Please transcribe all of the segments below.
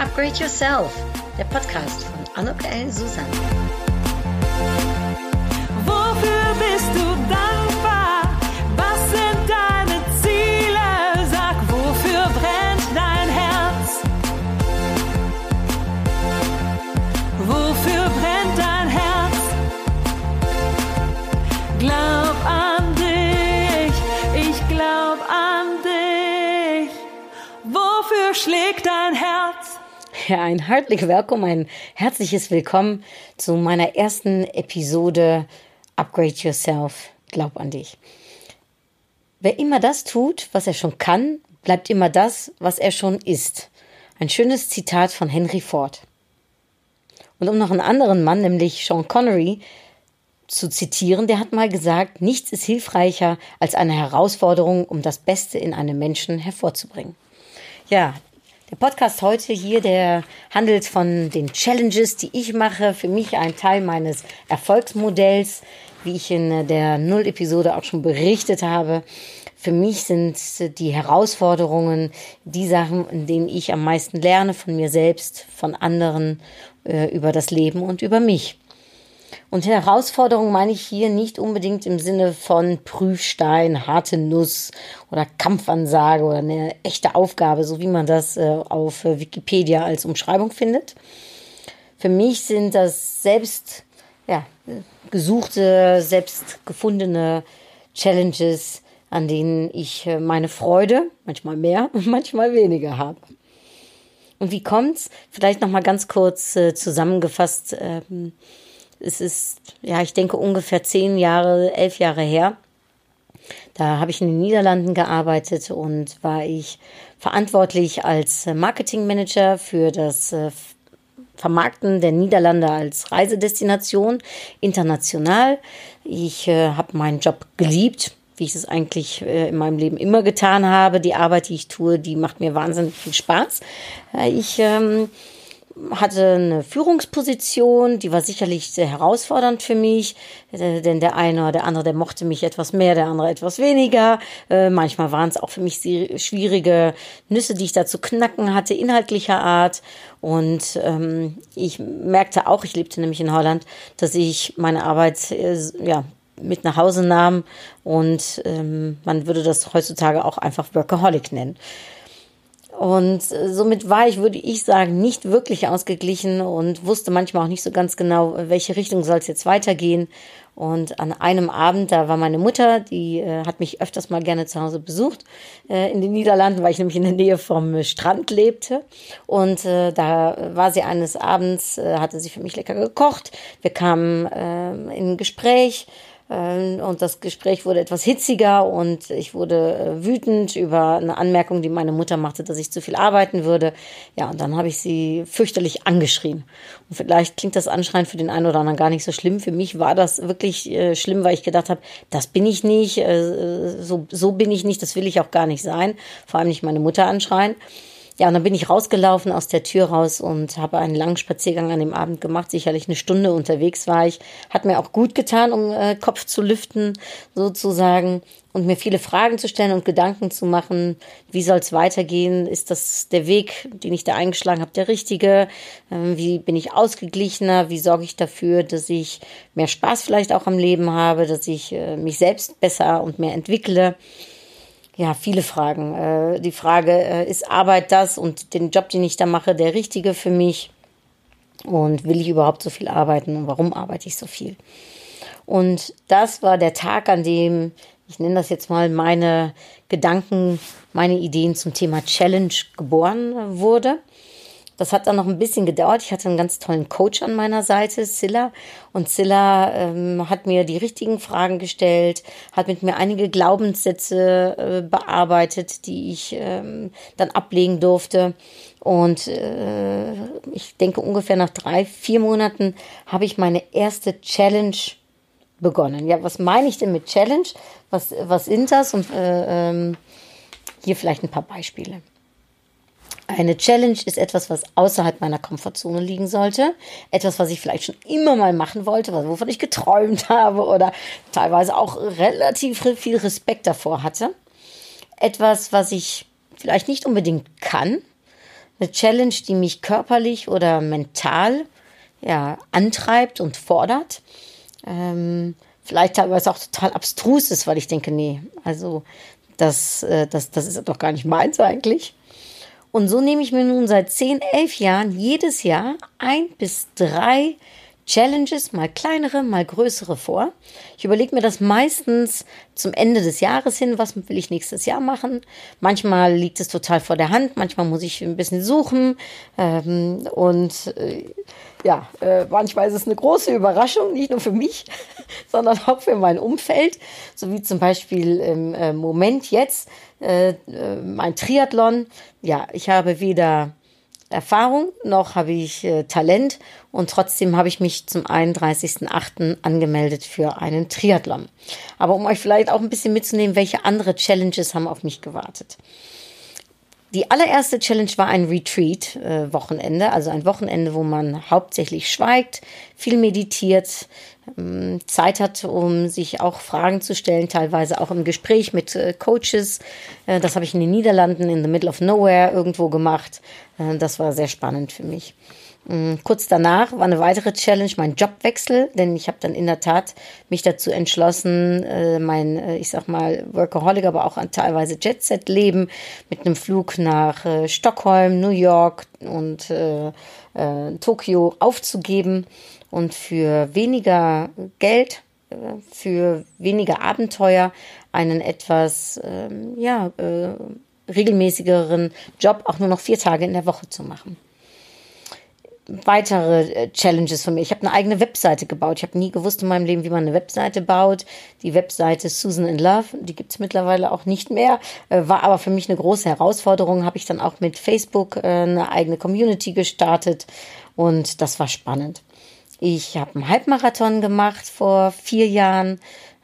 Upgrade Yourself, der Podcast von Anuk El Susan. Wofür bist du dankbar? Was sind deine Ziele? Sag, wofür brennt dein Herz? Wofür brennt dein Herz? Glaub an dich, ich glaub an dich. Wofür schlägt dein Herz? Ein herzlich Willkommen, ein herzliches Willkommen zu meiner ersten Episode Upgrade Yourself, glaub an dich. Wer immer das tut, was er schon kann, bleibt immer das, was er schon ist. Ein schönes Zitat von Henry Ford. Und um noch einen anderen Mann, nämlich Sean Connery, zu zitieren, der hat mal gesagt, nichts ist hilfreicher als eine Herausforderung, um das Beste in einem Menschen hervorzubringen. Ja, der Podcast heute hier, der handelt von den Challenges, die ich mache. Für mich ein Teil meines Erfolgsmodells, wie ich in der Null-Episode auch schon berichtet habe. Für mich sind die Herausforderungen die Sachen, in denen ich am meisten lerne von mir selbst, von anderen, äh, über das Leben und über mich. Und Herausforderung meine ich hier nicht unbedingt im Sinne von Prüfstein, harte Nuss oder Kampfansage oder eine echte Aufgabe, so wie man das äh, auf Wikipedia als Umschreibung findet. Für mich sind das selbst ja, gesuchte, selbst gefundene Challenges, an denen ich äh, meine Freude, manchmal mehr manchmal weniger habe. Und wie kommt's? Vielleicht noch mal ganz kurz äh, zusammengefasst. Ähm, es ist, ja, ich denke ungefähr zehn Jahre, elf Jahre her. Da habe ich in den Niederlanden gearbeitet und war ich verantwortlich als Marketingmanager für das äh, Vermarkten der Niederlande als Reisedestination international. Ich äh, habe meinen Job geliebt, wie ich es eigentlich äh, in meinem Leben immer getan habe. Die Arbeit, die ich tue, die macht mir wahnsinnig viel Spaß. Äh, ich ähm, hatte eine Führungsposition, die war sicherlich sehr herausfordernd für mich, äh, denn der eine oder der andere, der mochte mich etwas mehr, der andere etwas weniger. Äh, manchmal waren es auch für mich schwierige Nüsse, die ich da zu knacken hatte, inhaltlicher Art. Und ähm, ich merkte auch, ich lebte nämlich in Holland, dass ich meine Arbeit äh, ja mit nach Hause nahm und ähm, man würde das heutzutage auch einfach Workaholic nennen. Und somit war ich, würde ich sagen, nicht wirklich ausgeglichen und wusste manchmal auch nicht so ganz genau, welche Richtung soll es jetzt weitergehen. Und an einem Abend, da war meine Mutter, die äh, hat mich öfters mal gerne zu Hause besucht äh, in den Niederlanden, weil ich nämlich in der Nähe vom Strand lebte. Und äh, da war sie eines Abends, äh, hatte sie für mich lecker gekocht. Wir kamen äh, in ein Gespräch und das Gespräch wurde etwas hitziger und ich wurde äh, wütend über eine Anmerkung, die meine Mutter machte, dass ich zu viel arbeiten würde. Ja, und dann habe ich sie fürchterlich angeschrien. Und vielleicht klingt das Anschreien für den einen oder anderen gar nicht so schlimm. Für mich war das wirklich äh, schlimm, weil ich gedacht habe, das bin ich nicht, äh, so, so bin ich nicht, das will ich auch gar nicht sein. Vor allem nicht meine Mutter anschreien. Ja, und dann bin ich rausgelaufen aus der Tür raus und habe einen langen Spaziergang an dem Abend gemacht. Sicherlich eine Stunde unterwegs war ich. Hat mir auch gut getan, um äh, Kopf zu lüften, sozusagen. Und mir viele Fragen zu stellen und Gedanken zu machen. Wie soll es weitergehen? Ist das der Weg, den ich da eingeschlagen habe, der richtige? Ähm, wie bin ich ausgeglichener? Wie sorge ich dafür, dass ich mehr Spaß vielleicht auch am Leben habe, dass ich äh, mich selbst besser und mehr entwickle? Ja, viele Fragen. Äh, die Frage, äh, ist Arbeit das und den Job, den ich da mache, der richtige für mich? Und will ich überhaupt so viel arbeiten und warum arbeite ich so viel? Und das war der Tag, an dem, ich nenne das jetzt mal, meine Gedanken, meine Ideen zum Thema Challenge geboren wurde. Das hat dann noch ein bisschen gedauert. Ich hatte einen ganz tollen Coach an meiner Seite, Silla. Und Silla ähm, hat mir die richtigen Fragen gestellt, hat mit mir einige Glaubenssätze äh, bearbeitet, die ich ähm, dann ablegen durfte. Und äh, ich denke, ungefähr nach drei, vier Monaten habe ich meine erste Challenge begonnen. Ja, was meine ich denn mit Challenge? Was, was sind das? Und äh, ähm, hier vielleicht ein paar Beispiele. Eine Challenge ist etwas, was außerhalb meiner Komfortzone liegen sollte. Etwas, was ich vielleicht schon immer mal machen wollte, wovon ich geträumt habe oder teilweise auch relativ viel Respekt davor hatte. Etwas, was ich vielleicht nicht unbedingt kann, Eine Challenge, die mich körperlich oder mental ja, antreibt und fordert. Ähm, vielleicht teilweise auch total abstrus ist, weil ich denke, nee, also das, äh, das, das ist doch gar nicht meins eigentlich. Und so nehme ich mir nun seit 10, 11 Jahren jedes Jahr ein bis drei Challenges, mal kleinere, mal größere vor. Ich überlege mir das meistens zum Ende des Jahres hin, was will ich nächstes Jahr machen. Manchmal liegt es total vor der Hand, manchmal muss ich ein bisschen suchen. Ähm, und äh, ja, äh, manchmal ist es eine große Überraschung, nicht nur für mich, sondern auch für mein Umfeld. So wie zum Beispiel im äh, Moment jetzt äh, äh, mein Triathlon. Ja, ich habe weder Erfahrung, noch habe ich äh, Talent und trotzdem habe ich mich zum 31.08. angemeldet für einen Triathlon. Aber um euch vielleicht auch ein bisschen mitzunehmen, welche andere Challenges haben auf mich gewartet. Die allererste Challenge war ein Retreat-Wochenende, äh, also ein Wochenende, wo man hauptsächlich schweigt, viel meditiert, Zeit hat, um sich auch Fragen zu stellen, teilweise auch im Gespräch mit äh, Coaches. Äh, das habe ich in den Niederlanden, in the middle of nowhere irgendwo gemacht. Äh, das war sehr spannend für mich. Mm, kurz danach war eine weitere Challenge mein Jobwechsel, denn ich habe dann in der Tat mich dazu entschlossen, mein, ich sag mal, Workaholic, aber auch teilweise Jet-Set-Leben mit einem Flug nach Stockholm, New York und äh, äh, Tokio aufzugeben und für weniger Geld, äh, für weniger Abenteuer einen etwas, ähm, ja, regelmäßigeren Job auch nur noch vier Tage in der Woche zu machen weitere äh, Challenges von mir. Ich habe eine eigene Webseite gebaut. Ich habe nie gewusst in meinem Leben, wie man eine Webseite baut. Die Webseite Susan in Love, die gibt's mittlerweile auch nicht mehr, äh, war aber für mich eine große Herausforderung. Habe ich dann auch mit Facebook äh, eine eigene Community gestartet und das war spannend. Ich habe einen Halbmarathon gemacht vor vier Jahren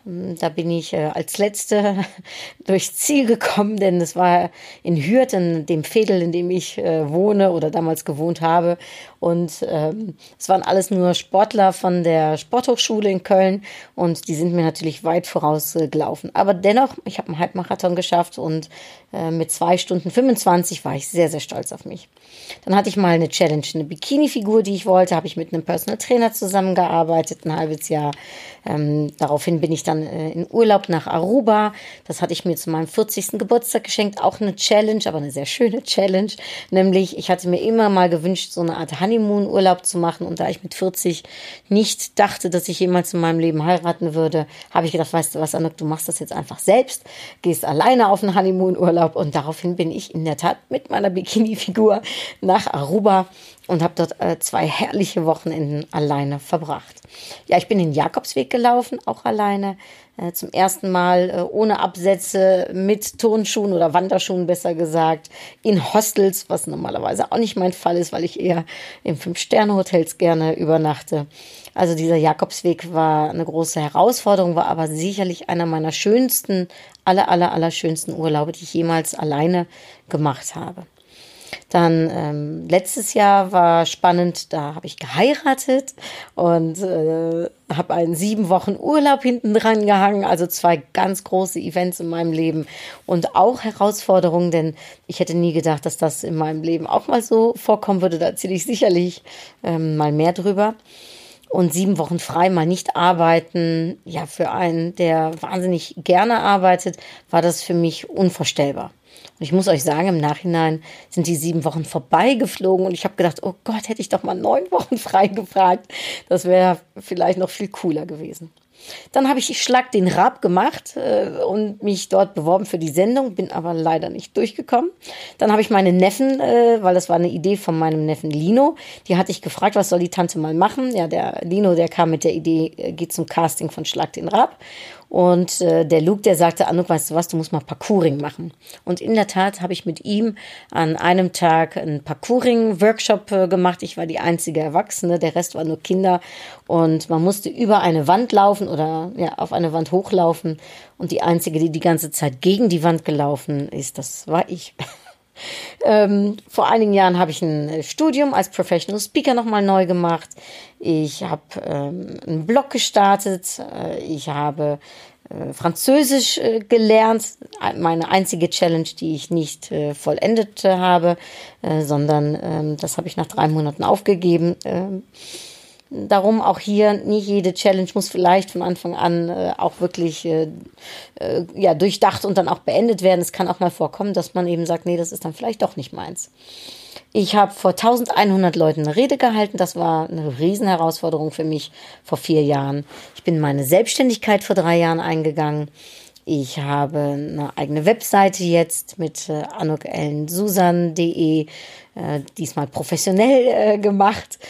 da bin ich äh, als Letzte durchs Ziel gekommen, denn es war in Hürth, in dem Fädel, in dem ich äh, wohne oder damals gewohnt habe. Und ähm, es waren alles nur Sportler von der Sporthochschule in Köln und die sind mir natürlich weit voraus äh. Aber dennoch, ich habe einen Halbmarathon geschafft und mit zwei Stunden 25 war ich sehr, sehr stolz auf mich. Dann hatte ich mal eine Challenge, eine Bikini-Figur, die ich wollte, habe ich mit einem Personal Trainer zusammengearbeitet, ein halbes Jahr. Ähm, daraufhin bin ich dann äh, in Urlaub nach Aruba. Das hatte ich mir zu meinem 40. Geburtstag geschenkt. Auch eine Challenge, aber eine sehr schöne Challenge. Nämlich, ich hatte mir immer mal gewünscht, so eine Art Honeymoon-Urlaub zu machen. Und da ich mit 40 nicht dachte, dass ich jemals in meinem Leben heiraten würde, habe ich gedacht, weißt du was, Anuk, du machst das jetzt einfach selbst, gehst alleine auf einen Honeymoon-Urlaub. Und daraufhin bin ich in der Tat mit meiner Bikini-Figur nach Aruba und habe dort äh, zwei herrliche Wochenenden alleine verbracht. Ja, ich bin den Jakobsweg gelaufen, auch alleine. Äh, zum ersten Mal äh, ohne Absätze, mit Turnschuhen oder Wanderschuhen besser gesagt, in Hostels, was normalerweise auch nicht mein Fall ist, weil ich eher in Fünf-Sterne-Hotels gerne übernachte. Also dieser Jakobsweg war eine große Herausforderung, war aber sicherlich einer meiner schönsten, aller, aller, aller schönsten Urlaube, die ich jemals alleine gemacht habe. Dann ähm, letztes Jahr war spannend, da habe ich geheiratet und äh, habe einen sieben Wochen Urlaub hinten dran gehangen, also zwei ganz große Events in meinem Leben und auch Herausforderungen, denn ich hätte nie gedacht, dass das in meinem Leben auch mal so vorkommen würde. Da erzähle ich sicherlich ähm, mal mehr drüber und sieben Wochen frei mal nicht arbeiten, ja, für einen, der wahnsinnig gerne arbeitet, war das für mich unvorstellbar. Und ich muss euch sagen, im Nachhinein sind die sieben Wochen vorbeigeflogen und ich habe gedacht, oh Gott, hätte ich doch mal neun Wochen frei gefragt. Das wäre vielleicht noch viel cooler gewesen. Dann habe ich Schlag den Rab gemacht äh, und mich dort beworben für die Sendung, bin aber leider nicht durchgekommen. Dann habe ich meine Neffen, äh, weil das war eine Idee von meinem Neffen Lino, die hatte ich gefragt, was soll die Tante mal machen? Ja, der Lino, der kam mit der Idee, äh, geht zum Casting von Schlag den Rab. Und äh, der Luke, der sagte, Anuk, weißt du was, du musst mal Parkouring machen. Und in der Tat habe ich mit ihm an einem Tag einen Parkouring-Workshop äh, gemacht. Ich war die einzige Erwachsene, der Rest war nur Kinder. Und man musste über eine Wand laufen oder ja, auf eine Wand hochlaufen. Und die einzige, die die ganze Zeit gegen die Wand gelaufen ist, das war ich. Ähm, vor einigen Jahren habe ich ein äh, Studium als Professional Speaker nochmal neu gemacht. Ich habe ähm, einen Blog gestartet. Äh, ich habe äh, Französisch äh, gelernt. Meine einzige Challenge, die ich nicht äh, vollendet habe, äh, sondern ähm, das habe ich nach drei Monaten aufgegeben. Darum auch hier, nicht jede Challenge muss vielleicht von Anfang an äh, auch wirklich äh, äh, ja, durchdacht und dann auch beendet werden. Es kann auch mal vorkommen, dass man eben sagt, nee, das ist dann vielleicht doch nicht meins. Ich habe vor 1100 Leuten eine Rede gehalten. Das war eine Riesenherausforderung für mich vor vier Jahren. Ich bin meine Selbstständigkeit vor drei Jahren eingegangen. Ich habe eine eigene Webseite jetzt mit äh, anukellensusan.de, äh, diesmal professionell äh, gemacht.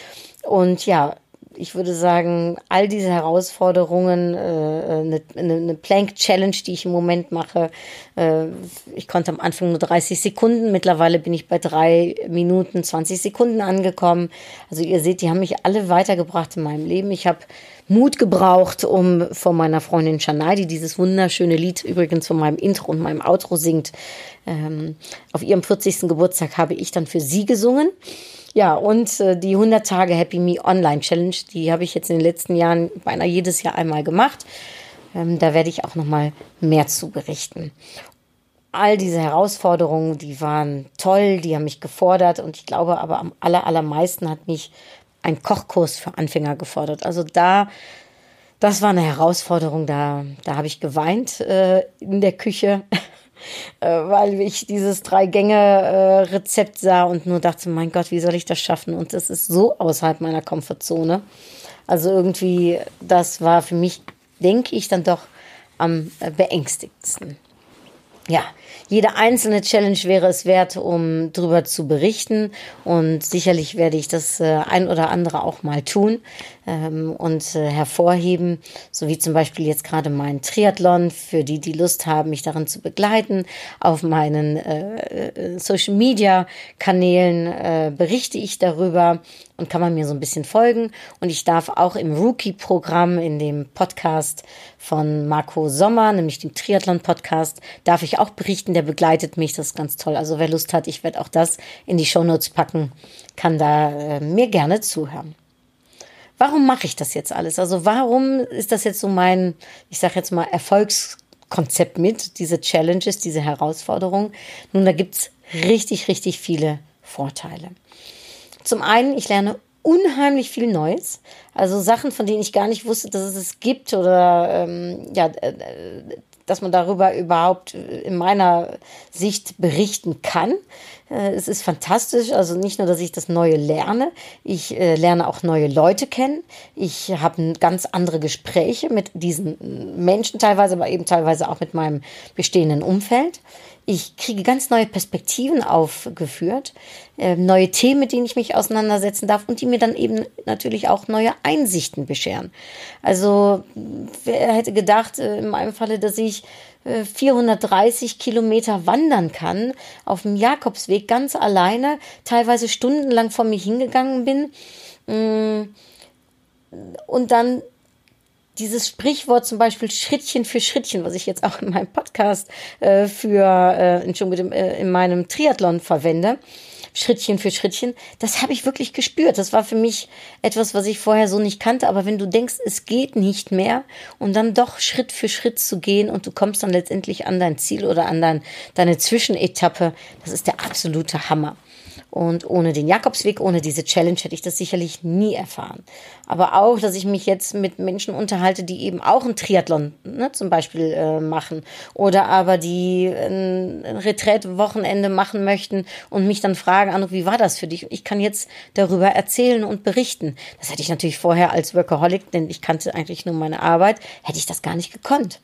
Und ja, ich würde sagen, all diese Herausforderungen, äh, eine, eine Plank Challenge, die ich im Moment mache, äh, ich konnte am Anfang nur 30 Sekunden, mittlerweile bin ich bei drei Minuten 20 Sekunden angekommen. Also ihr seht, die haben mich alle weitergebracht in meinem Leben. Ich habe Mut gebraucht, um von meiner Freundin Shania, die dieses wunderschöne Lied übrigens von meinem Intro und meinem Outro singt, ähm, auf ihrem 40. Geburtstag habe ich dann für sie gesungen. Ja, und äh, die 100 Tage Happy Me Online Challenge, die habe ich jetzt in den letzten Jahren beinahe jedes Jahr einmal gemacht. Ähm, da werde ich auch noch mal mehr zu berichten. All diese Herausforderungen, die waren toll, die haben mich gefordert und ich glaube aber am aller, allermeisten hat mich ein Kochkurs für Anfänger gefordert. Also da, das war eine Herausforderung, da, da habe ich geweint äh, in der Küche. Äh, weil ich dieses Drei-Gänge-Rezept sah und nur dachte, mein Gott, wie soll ich das schaffen? Und das ist so außerhalb meiner Komfortzone. Also irgendwie, das war für mich, denke ich, dann doch am beängstigsten. Ja, jede einzelne Challenge wäre es wert, um darüber zu berichten. Und sicherlich werde ich das äh, ein oder andere auch mal tun ähm, und äh, hervorheben, so wie zum Beispiel jetzt gerade mein Triathlon, für die, die Lust haben, mich darin zu begleiten. Auf meinen äh, äh Social-Media-Kanälen äh, berichte ich darüber und kann man mir so ein bisschen folgen. Und ich darf auch im Rookie-Programm, in dem Podcast von Marco Sommer, nämlich dem Triathlon-Podcast, darf ich auch berichten. Der begleitet mich, das ist ganz toll. Also wer Lust hat, ich werde auch das in die Shownotes packen, kann da äh, mir gerne zuhören. Warum mache ich das jetzt alles? Also warum ist das jetzt so mein, ich sage jetzt mal, Erfolgskonzept mit, diese Challenges, diese Herausforderungen? Nun, da gibt's richtig, richtig viele Vorteile. Zum einen, ich lerne unheimlich viel Neues. Also Sachen, von denen ich gar nicht wusste, dass es es gibt oder ähm, ja, äh, dass man darüber überhaupt in meiner Sicht berichten kann. Äh, es ist fantastisch, also nicht nur, dass ich das Neue lerne, ich äh, lerne auch neue Leute kennen. Ich habe ganz andere Gespräche mit diesen Menschen teilweise, aber eben teilweise auch mit meinem bestehenden Umfeld. Ich kriege ganz neue Perspektiven aufgeführt, äh, neue Themen, mit denen ich mich auseinandersetzen darf und die mir dann eben natürlich auch neue Einsichten bescheren. Also wer hätte gedacht, äh, in meinem Falle, dass ich äh, 430 Kilometer wandern kann auf dem Jakobsweg ganz alleine, teilweise stundenlang vor mir hingegangen bin. Mm, und dann dieses Sprichwort zum Beispiel Schrittchen für Schrittchen, was ich jetzt auch in meinem Podcast äh, für, äh, Entschuldigung, äh, in meinem Triathlon verwende, Schrittchen für Schrittchen, das habe ich wirklich gespürt. Das war für mich etwas, was ich vorher so nicht kannte. Aber wenn du denkst, es geht nicht mehr und dann doch Schritt für Schritt zu gehen und du kommst dann letztendlich an dein Ziel oder an dein, deine Zwischenetappe, das ist der absolute Hammer. Und ohne den Jakobsweg, ohne diese Challenge hätte ich das sicherlich nie erfahren. Aber auch, dass ich mich jetzt mit Menschen unterhalte, die eben auch ein Triathlon ne, zum Beispiel äh, machen oder aber die ein, Retreat-Wochenende machen möchten und mich dann fragen, Anuk, wie war das für dich? Ich kann jetzt darüber erzählen und berichten. Das hätte ich natürlich vorher als Workaholic, denn ich kannte eigentlich nur meine Arbeit, hätte ich das gar nicht gekonnt.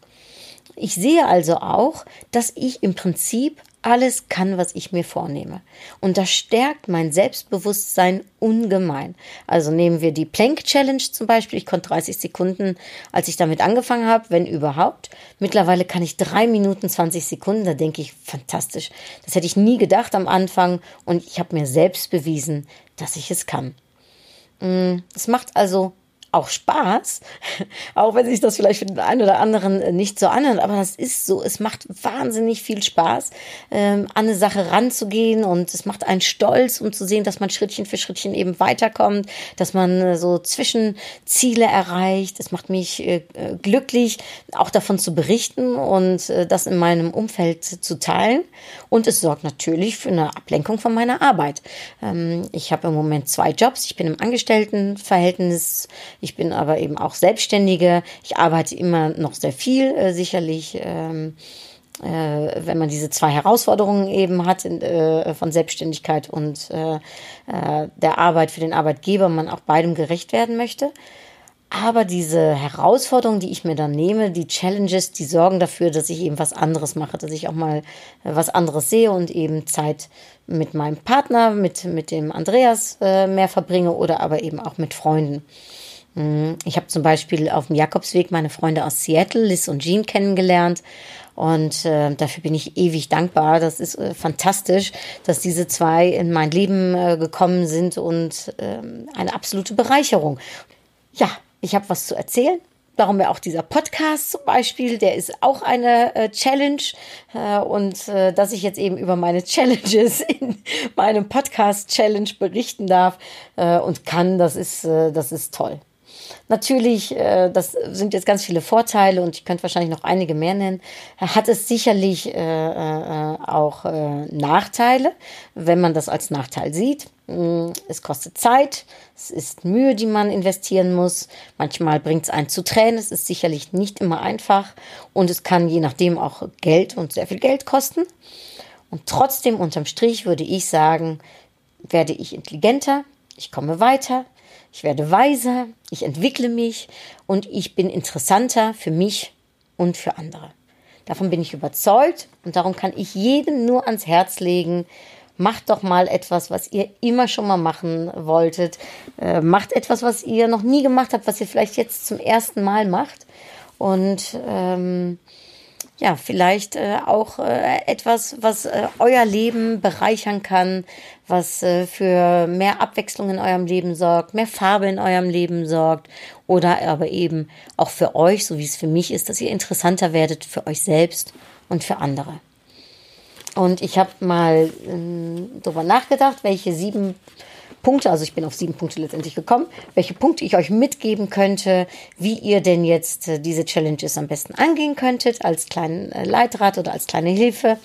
Ich sehe also auch, dass ich im Prinzip alles kann, was ich mir vornehme. Und das stärkt mein Selbstbewusstsein ungemein. Also nehmen wir die Plank Challenge zum Beispiel. Ich konnte 30 Sekunden, als ich damit angefangen habe, wenn überhaupt. Mittlerweile kann ich drei Minuten 20 Sekunden. Da denke ich, fantastisch. Das hätte ich nie gedacht am Anfang. Und ich habe mir selbst bewiesen, dass ich es kann. Mm, es macht also auch Spaß, auch wenn sich das vielleicht für den einen oder anderen nicht so anhört, aber das ist so, es macht wahnsinnig viel Spaß, ähm, an eine Sache ranzugehen und es macht einen stolz, um zu sehen, dass man Schrittchen für Schrittchen eben weiterkommt, dass man äh, so Zwischenziele erreicht. Es macht mich äh, glücklich, auch davon zu berichten und äh, das in meinem Umfeld zu teilen. Und es sorgt natürlich für eine Ablenkung von meiner Arbeit. Ähm, ich habe im Moment zwei Jobs. Ich bin im Angestelltenverhältnis. Ich bin aber eben auch Selbstständige. Ich arbeite immer noch sehr viel, äh, sicherlich. Ähm, äh, wenn man diese zwei Herausforderungen eben hat äh, von Selbstständigkeit und äh, äh, der Arbeit für den Arbeitgeber, man auch beidem gerecht werden möchte. Aber diese Herausforderungen, die ich mir dann nehme, die Challenges, die sorgen dafür, dass ich eben was anderes mache, dass ich auch mal äh, was anderes sehe und eben Zeit mit meinem Partner, mit, mit dem Andreas äh, mehr verbringe oder aber eben auch mit Freunden. Mm, ich habe zum Beispiel auf dem Jakobsweg meine Freunde aus Seattle, Liz und Jean, kennengelernt. Und äh, dafür bin ich ewig dankbar. Das ist äh, fantastisch, dass diese zwei in mein Leben äh, gekommen sind und äh, eine absolute Bereicherung. Ja, ich habe was zu erzählen. Darum ja auch dieser Podcast zum Beispiel, der ist auch eine äh, Challenge. Äh, und äh, dass ich jetzt eben über meine Challenges in meinem Podcast-Challenge berichten darf und kann, das ist, das ist toll. Natürlich, äh, das sind jetzt ganz viele Vorteile und ich könnte wahrscheinlich noch einige mehr nennen. Hat es sicherlich äh, äh, auch Nachteile, wenn man das als Nachteil sieht. Mm, es kostet Zeit, es ist Mühe, die man investieren muss. Manchmal bringt es einen zu Tränen, es ist sicherlich nicht immer einfach und es kann je nachdem auch Geld und sehr viel Geld kosten. Und trotzdem, unterm Strich, würde ich sagen, werde ich intelligenter, ich komme weiter, ich werde weiser, ich entwickle mich und ich bin interessanter für mich und für andere. Davon bin ich überzeugt und darum kann ich jedem nur ans Herz legen, macht doch mal etwas, was ihr immer schon mal machen wolltet. Äh, macht etwas, was ihr noch nie gemacht habt, was ihr vielleicht jetzt zum ersten Mal macht. Und ähm, ja, vielleicht äh, auch äh, etwas, was äh, euer Leben bereichern kann, was äh, für mehr Abwechslung in eurem Leben sorgt, mehr Farbe in eurem Leben sorgt oder aber eben auch für euch, so wie es für mich ist, dass ihr interessanter werdet für euch selbst und für andere. Und ich habe mal äh, darüber nachgedacht, welche sieben Punkte, also ich bin auf sieben Punkte letztendlich gekommen, welche Punkte ich euch mitgeben könnte, wie ihr denn jetzt äh, diese Challenges am besten angehen könntet, als kleinen äh, Leitrat oder als kleine Hilfe.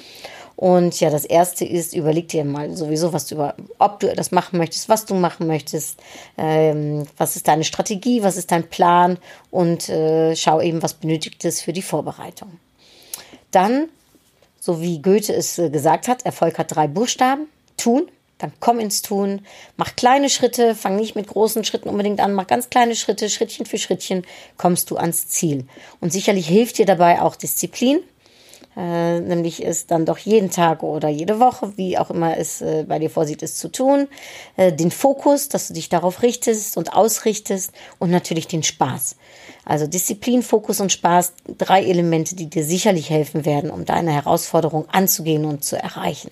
Und ja, das erste ist, überleg dir mal sowieso, was du über, ob du das machen möchtest, was du machen möchtest, ähm, was ist deine Strategie, was ist dein Plan und äh, schau eben, was benötigt es für die Vorbereitung. Dann, so wie Goethe es äh, gesagt hat, Erfolg hat drei Buchstaben, tun, dann komm ins Tun, mach kleine Schritte, fang nicht mit großen Schritten unbedingt an, mach ganz kleine Schritte, Schrittchen für Schrittchen kommst du ans Ziel. Und sicherlich hilft dir dabei auch Disziplin, äh, nämlich es dann doch jeden Tag oder jede Woche, wie auch immer es äh, bei dir vorsieht, es zu tun, äh, den Fokus, dass du dich darauf richtest und ausrichtest und natürlich den Spaß. Also Disziplin, Fokus und Spaß, drei Elemente, die dir sicherlich helfen werden, um deine Herausforderung anzugehen und zu erreichen.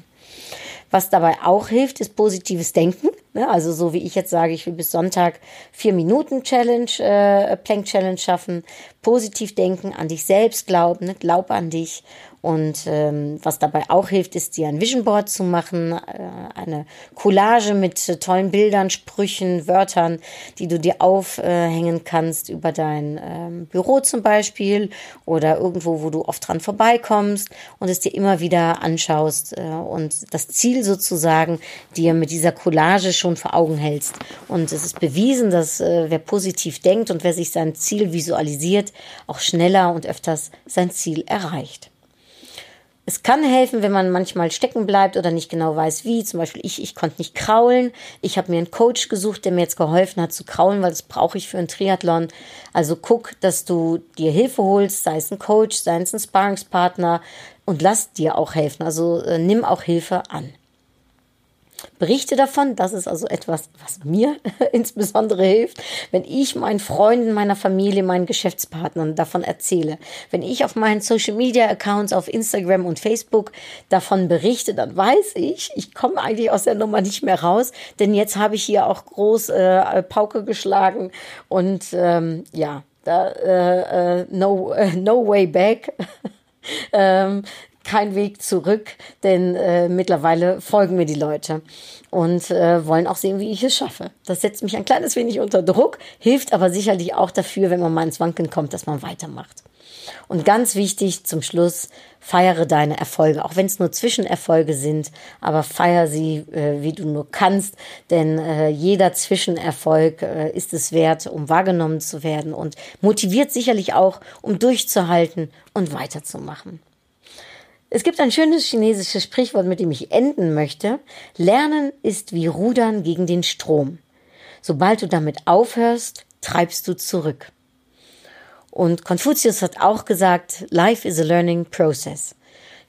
Was dabei auch hilft, ist positives Denken. Ne? Also so wie ich jetzt sage, ich will bis Sonntag vier Minuten Challenge, äh, Plank Challenge schaffen. Positiv denken, an dich selbst glauben, ne? glaub an dich und ähm, was dabei auch hilft, ist dir ein Vision Board zu machen, äh, eine Collage mit äh, tollen Bildern, Sprüchen, Wörtern, die du dir aufhängen kannst über dein ähm, Büro zum Beispiel oder irgendwo, wo du oft dran vorbeikommst und es dir immer wieder anschaust äh, und das Ziel sozusagen dir mit dieser Collage schon vor Augen hältst. Und es ist bewiesen, dass äh, wer positiv denkt und wer sich sein Ziel visualisiert, auch schneller und öfters sein Ziel erreicht. Es kann helfen, wenn man manchmal stecken bleibt oder nicht genau weiß, wie. Zum Beispiel ich, ich konnte nicht kraulen. Ich habe mir einen Coach gesucht, der mir jetzt geholfen hat zu kraulen, weil das brauche ich für einen Triathlon. Also guck, dass du dir Hilfe holst, sei es ein Coach, sei es ein Sparringspartner und lass dir auch helfen. Also äh, nimm auch Hilfe an. Berichte davon. Das ist also etwas, was mir insbesondere hilft, wenn ich meinen Freunden, meiner Familie, meinen Geschäftspartnern davon erzähle. Wenn ich auf meinen Social Media Accounts auf Instagram und Facebook davon berichte, dann weiß ich, ich komme eigentlich aus der Nummer nicht mehr raus, denn jetzt habe ich hier auch groß äh, Pauke geschlagen und ähm, ja, da, äh, äh, no, äh, no way back. ähm, kein Weg zurück, denn äh, mittlerweile folgen mir die Leute und äh, wollen auch sehen, wie ich es schaffe. Das setzt mich ein kleines wenig unter Druck, hilft aber sicherlich auch dafür, wenn man mal ins Wanken kommt, dass man weitermacht. Und ganz wichtig zum Schluss, feiere deine Erfolge, auch wenn es nur Zwischenerfolge sind, aber feier sie, äh, wie du nur kannst, denn äh, jeder Zwischenerfolg äh, ist es wert, um wahrgenommen zu werden und motiviert sicherlich auch, um durchzuhalten und weiterzumachen. Es gibt ein schönes chinesisches Sprichwort, mit dem ich enden möchte. Lernen ist wie Rudern gegen den Strom. Sobald du damit aufhörst, treibst du zurück. Und Konfuzius hat auch gesagt, Life is a learning process.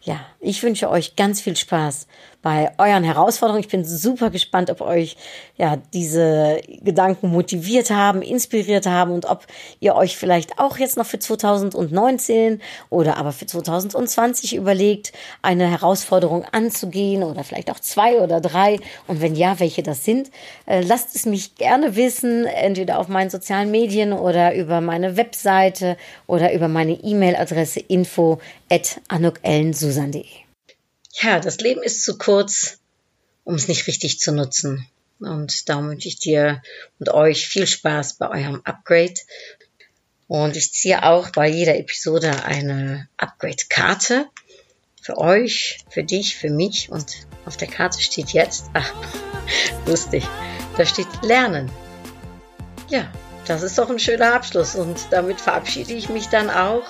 Ja, ich wünsche euch ganz viel Spaß bei euren Herausforderungen. Ich bin super gespannt, ob euch ja diese Gedanken motiviert haben, inspiriert haben und ob ihr euch vielleicht auch jetzt noch für 2019 oder aber für 2020 überlegt, eine Herausforderung anzugehen oder vielleicht auch zwei oder drei und wenn ja, welche das sind. Äh, lasst es mich gerne wissen, entweder auf meinen sozialen Medien oder über meine Webseite oder über meine E-Mail-Adresse info at anukellensusan.de. Ja, das Leben ist zu kurz, um es nicht richtig zu nutzen. Und darum wünsche ich dir und euch viel Spaß bei eurem Upgrade. Und ich ziehe auch bei jeder Episode eine Upgrade-Karte für euch, für dich, für mich. Und auf der Karte steht jetzt, ach, lustig, da steht Lernen. Ja, das ist doch ein schöner Abschluss. Und damit verabschiede ich mich dann auch.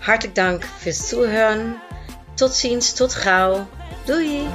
Hartelijk Dank fürs Zuhören. Tot ziens, tot gauw. Doei!